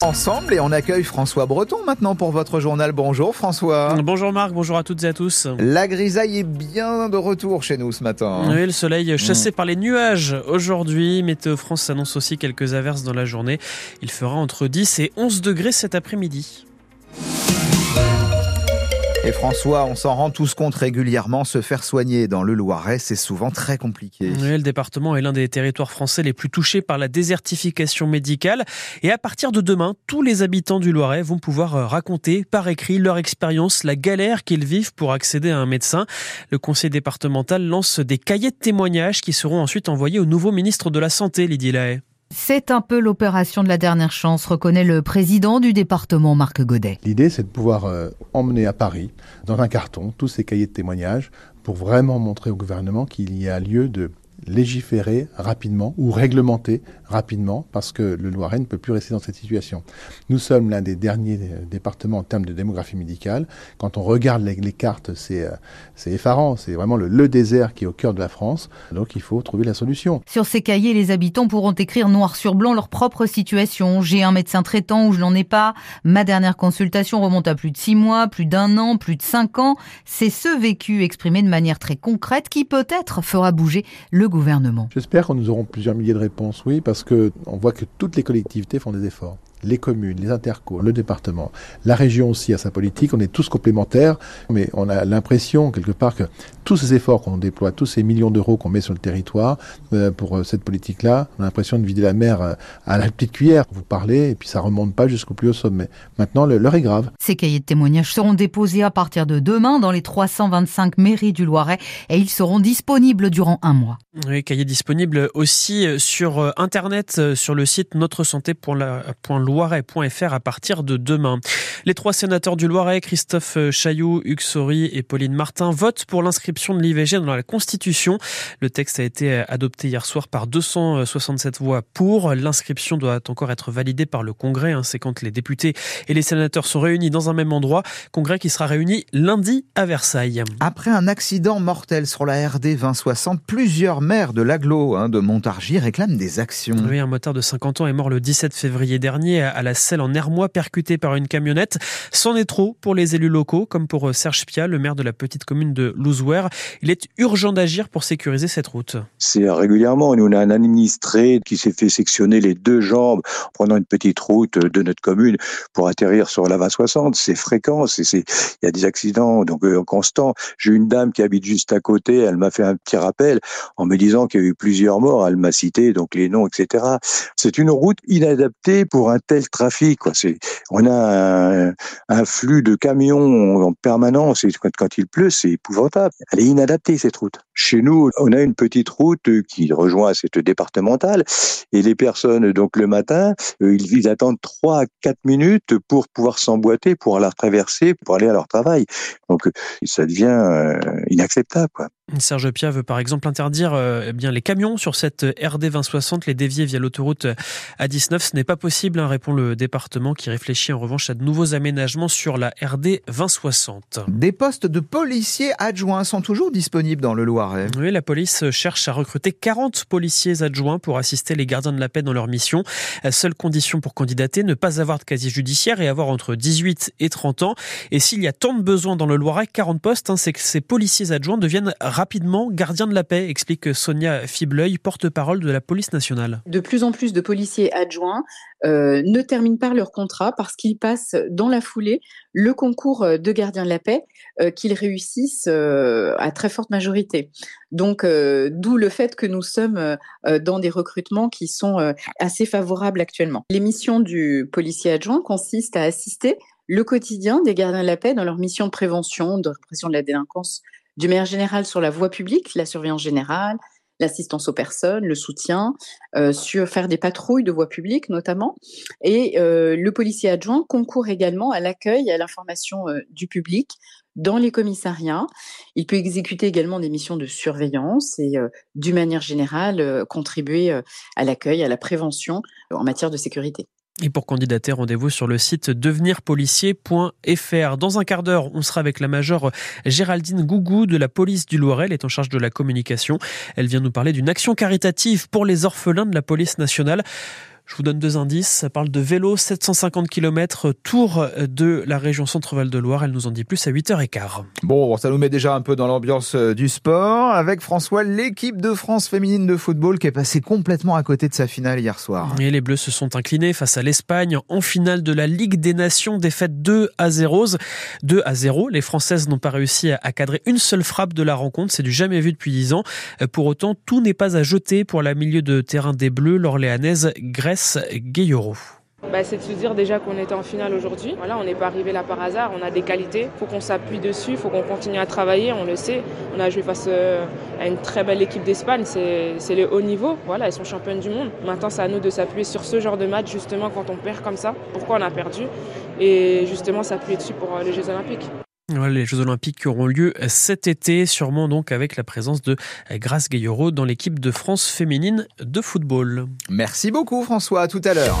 Ensemble et on accueille François Breton maintenant pour votre journal. Bonjour François. Bonjour Marc, bonjour à toutes et à tous. La grisaille est bien de retour chez nous ce matin. Oui, le soleil chassé par les nuages aujourd'hui. Météo France annonce aussi quelques averses dans la journée. Il fera entre 10 et 11 degrés cet après-midi. Et François, on s'en rend tous compte régulièrement, se faire soigner dans le Loiret, c'est souvent très compliqué. Le département est l'un des territoires français les plus touchés par la désertification médicale. Et à partir de demain, tous les habitants du Loiret vont pouvoir euh, raconter par écrit leur expérience, la galère qu'ils vivent pour accéder à un médecin. Le conseil départemental lance des cahiers de témoignages qui seront ensuite envoyés au nouveau ministre de la Santé, Lydie Lahaye. C'est un peu l'opération de la dernière chance, reconnaît le président du département, Marc Godet. L'idée, c'est de pouvoir euh, emmener à Paris, dans un carton, tous ces cahiers de témoignages pour vraiment montrer au gouvernement qu'il y a lieu de légiférer rapidement ou réglementer rapidement parce que le Loiret ne peut plus rester dans cette situation. Nous sommes l'un des derniers euh, départements en termes de démographie médicale. Quand on regarde les, cartes, euh, c'est effarant. C'est vraiment le, le, désert qui est au cœur de la France. Donc il faut trouver la solution. Sur ces cahiers, les habitants pourront écrire noir sur blanc leur propre situation. J'ai un médecin traitant ou je n'en ai pas. Ma dernière consultation remonte à plus de six mois, plus d'un an, plus de cinq ans. C'est ce vécu exprimé de manière très concrète qui peut-être fera bouger le gouvernement. J'espère que nous aurons plusieurs milliers de réponses, oui, parce qu'on voit que toutes les collectivités font des efforts les communes, les intercours, le département, la région aussi a sa politique, on est tous complémentaires, mais on a l'impression quelque part que tous ces efforts qu'on déploie, tous ces millions d'euros qu'on met sur le territoire euh, pour euh, cette politique-là, on a l'impression de vider la mer euh, à la petite cuillère. Vous parlez et puis ça remonte pas jusqu'au plus haut sommet. Maintenant, l'heure est grave. Ces cahiers de témoignages seront déposés à partir de demain dans les 325 mairies du Loiret et ils seront disponibles durant un mois. Oui, cahiers disponibles aussi sur Internet, sur le site notre loiret.fr à partir de demain. Les trois sénateurs du Loiret, Christophe Chailloux, Hugues Saury et Pauline Martin, votent pour l'inscription de l'IVG dans la Constitution. Le texte a été adopté hier soir par 267 voix pour. L'inscription doit encore être validée par le Congrès. Hein. C'est quand les députés et les sénateurs sont réunis dans un même endroit. Congrès qui sera réuni lundi à Versailles. Après un accident mortel sur la RD 2060, plusieurs maires de l'aglo hein, de Montargis réclament des actions. Oui, un motard de 50 ans est mort le 17 février dernier à la selle en Hermois, percuté par une camionnette. C'en est trop pour les élus locaux, comme pour Serge Pia, le maire de la petite commune de Louzouer. Il est urgent d'agir pour sécuriser cette route. C'est régulièrement. Nous, on a un administré qui s'est fait sectionner les deux jambes en prenant une petite route de notre commune pour atterrir sur la 2060. C'est fréquent. il y a des accidents donc euh, constants. J'ai une dame qui habite juste à côté. Elle m'a fait un petit rappel en me disant qu'il y a eu plusieurs morts. Elle m'a cité donc les noms, etc. C'est une route inadaptée pour un tel trafic. Quoi. On a un, flux de camions en permanence et quand, quand il pleut, c'est épouvantable. Elle est inadaptée cette route. Chez nous, on a une petite route qui rejoint cette départementale et les personnes, donc le matin, euh, ils, attendent 3 à 4 minutes pour pouvoir s'emboîter, pour la traverser, pour aller à leur travail. Donc ça devient euh, inacceptable. Quoi. Serge Pia veut par exemple interdire euh, eh bien les camions sur cette RD 2060, les dévier via l'autoroute A19. Ce n'est pas possible, hein, répond le département qui réfléchit en revanche à de nouveaux aménagements sur la RD 2060. Des postes de policiers adjoints sont toujours disponibles dans le Loiret. Oui, la police cherche à recruter 40 policiers adjoints pour assister les gardiens de la paix dans leur mission. Seule condition pour candidater, ne pas avoir de casier judiciaire et avoir entre 18 et 30 ans. Et s'il y a tant de besoins dans le Loiret, 40 postes, hein, c'est que ces policiers adjoints deviennent rapidement gardiens de la paix, explique Sonia Fibleuil, porte-parole de la police nationale. De plus en plus de policiers adjoints euh, ne terminent pas leur contrat parce qu'ils passent dans la foulée le concours de gardien de la paix euh, qu'ils réussissent euh, à très forte majorité. Donc, d'où le fait que nous sommes dans des recrutements qui sont assez favorables actuellement. L'émission du policier adjoint consiste à assister le quotidien des gardiens de la paix dans leur mission de prévention, de répression de la délinquance du maire général sur la voie publique, la surveillance générale, l'assistance aux personnes, le soutien, euh, sur faire des patrouilles de voie publique notamment. Et euh, le policier adjoint concourt également à l'accueil et à l'information euh, du public dans les commissariats. Il peut exécuter également des missions de surveillance et, d'une manière générale, contribuer à l'accueil, à la prévention en matière de sécurité. Et pour candidater, rendez-vous sur le site devenirpolicier.fr. Dans un quart d'heure, on sera avec la majeure Géraldine Gougou de la police du Loiret. Elle est en charge de la communication. Elle vient nous parler d'une action caritative pour les orphelins de la police nationale. Je vous donne deux indices. Ça parle de vélo, 750 km, tour de la région Centre-Val de Loire. Elle nous en dit plus à 8h15. Bon, ça nous met déjà un peu dans l'ambiance euh, du sport. Avec François, l'équipe de France féminine de football qui est passée complètement à côté de sa finale hier soir. Et les Bleus se sont inclinés face à l'Espagne en finale de la Ligue des Nations, défaite 2 à 0. 2 à 0. Les Françaises n'ont pas réussi à cadrer une seule frappe de la rencontre. C'est du jamais vu depuis 10 ans. Euh, pour autant, tout n'est pas à jeter pour la milieu de terrain des Bleus, l'Orléanaise Grèce bah, c'est de se dire déjà qu'on était en finale aujourd'hui. Voilà, on n'est pas arrivé là par hasard, on a des qualités, il faut qu'on s'appuie dessus, faut qu'on continue à travailler, on le sait. On a joué face euh, à une très belle équipe d'Espagne, c'est le haut niveau, voilà, elles sont championnes du monde. Maintenant, c'est à nous de s'appuyer sur ce genre de match justement quand on perd comme ça, pourquoi on a perdu, et justement s'appuyer dessus pour euh, les Jeux Olympiques les Jeux Olympiques auront lieu cet été, sûrement donc avec la présence de Grace Gayoro dans l'équipe de France féminine de football. Merci beaucoup François, à tout à l'heure.